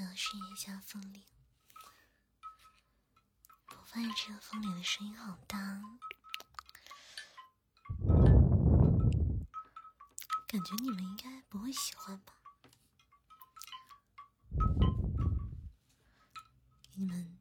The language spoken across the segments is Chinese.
我要试一下风铃。我发现这个风铃的声音好大，感觉你们应该不会喜欢吧？给你们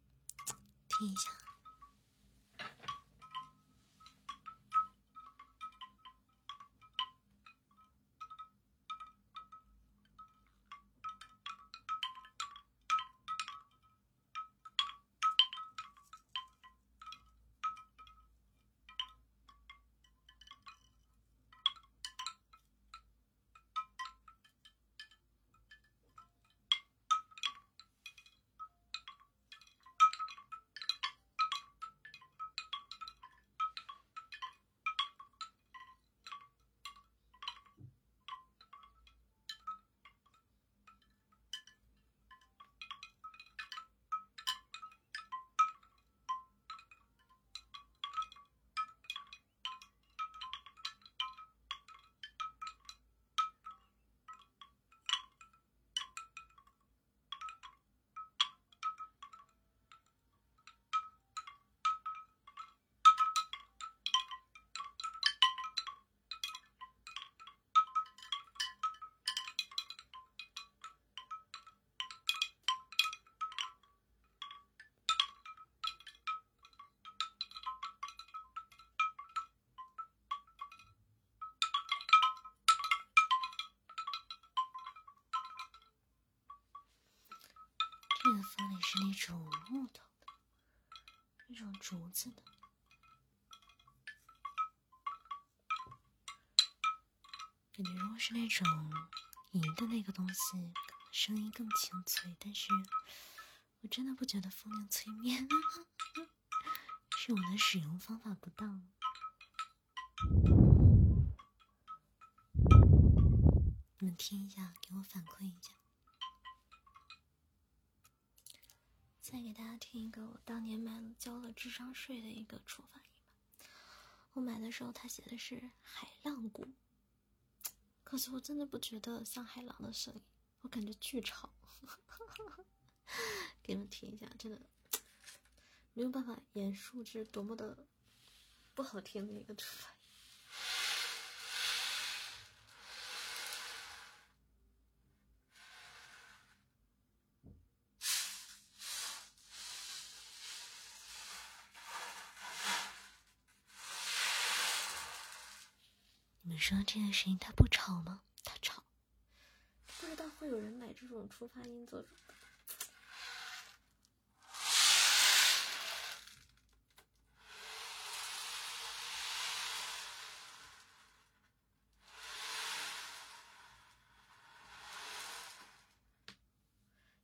这个风铃是那种木头的，那种竹子的，感觉如果是那种银的那个东西，声音更清脆。但是我真的不觉得风铃催眠，是我的使用方法不当。你们听一下，给我反馈一下。再给大家听一个我当年买了交了智商税的一个触发音吧。我买的时候它写的是海浪鼓，可是我真的不觉得像海浪的声音，我感觉巨吵。给你们听一下，真的没有办法言述这是多么的不好听的一个触发。你说这个声音它不吵吗？它吵。不知道会有人买这种触发音做什么？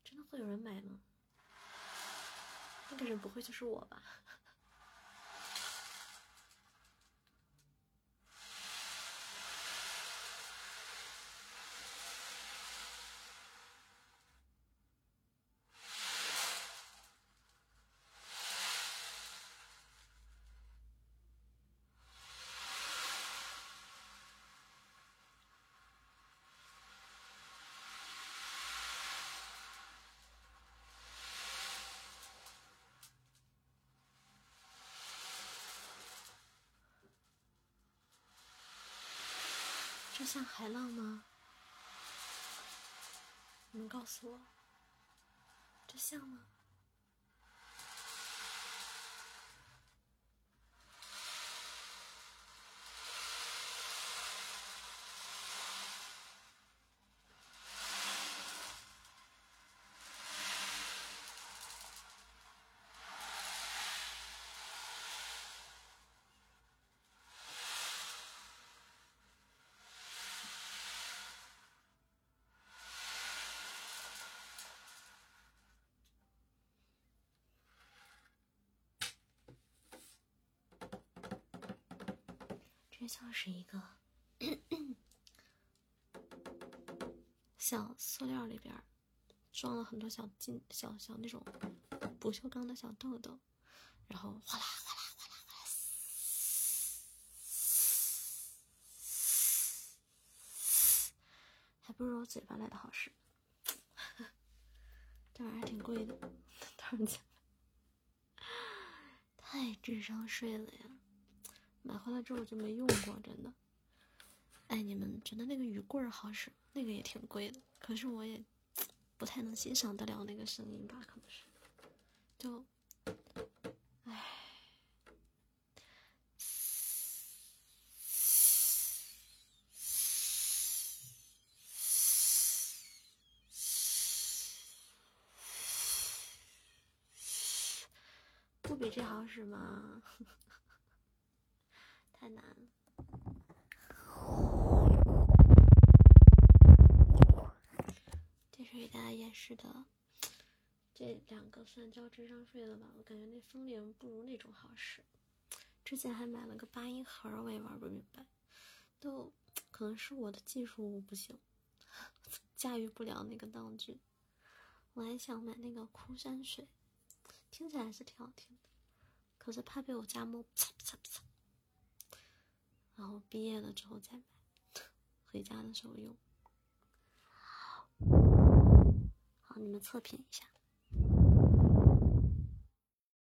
真的会有人买吗？那个人不会就是我吧？这像海浪吗？你们告诉我，这像吗？这像是一个 小塑料里边装了很多小金小小那种不锈钢的小豆豆，然后哗啦哗啦哗啦哗啦，还不如我嘴巴来的好使。这玩意儿挺贵的，多少钱？太智商税了呀！买回来之后就没用过，真的。哎，你们觉得那个雨棍好使？那个也挺贵的，可是我也不太能欣赏得了那个声音吧？可能是，就，唉。不比这好使吗？太难了。这是给大家演示的，这两个算交智商税了吧？我感觉那风铃不如那种好使。之前还买了个八音盒，我也玩不明白，都可能是我的技术不行，驾驭不了那个道具。我还想买那个枯山水。听起来是挺好听的，可是怕被我家猫啪啪啪。然后毕业了之后再买，回家的时候用。好，你们测评一下。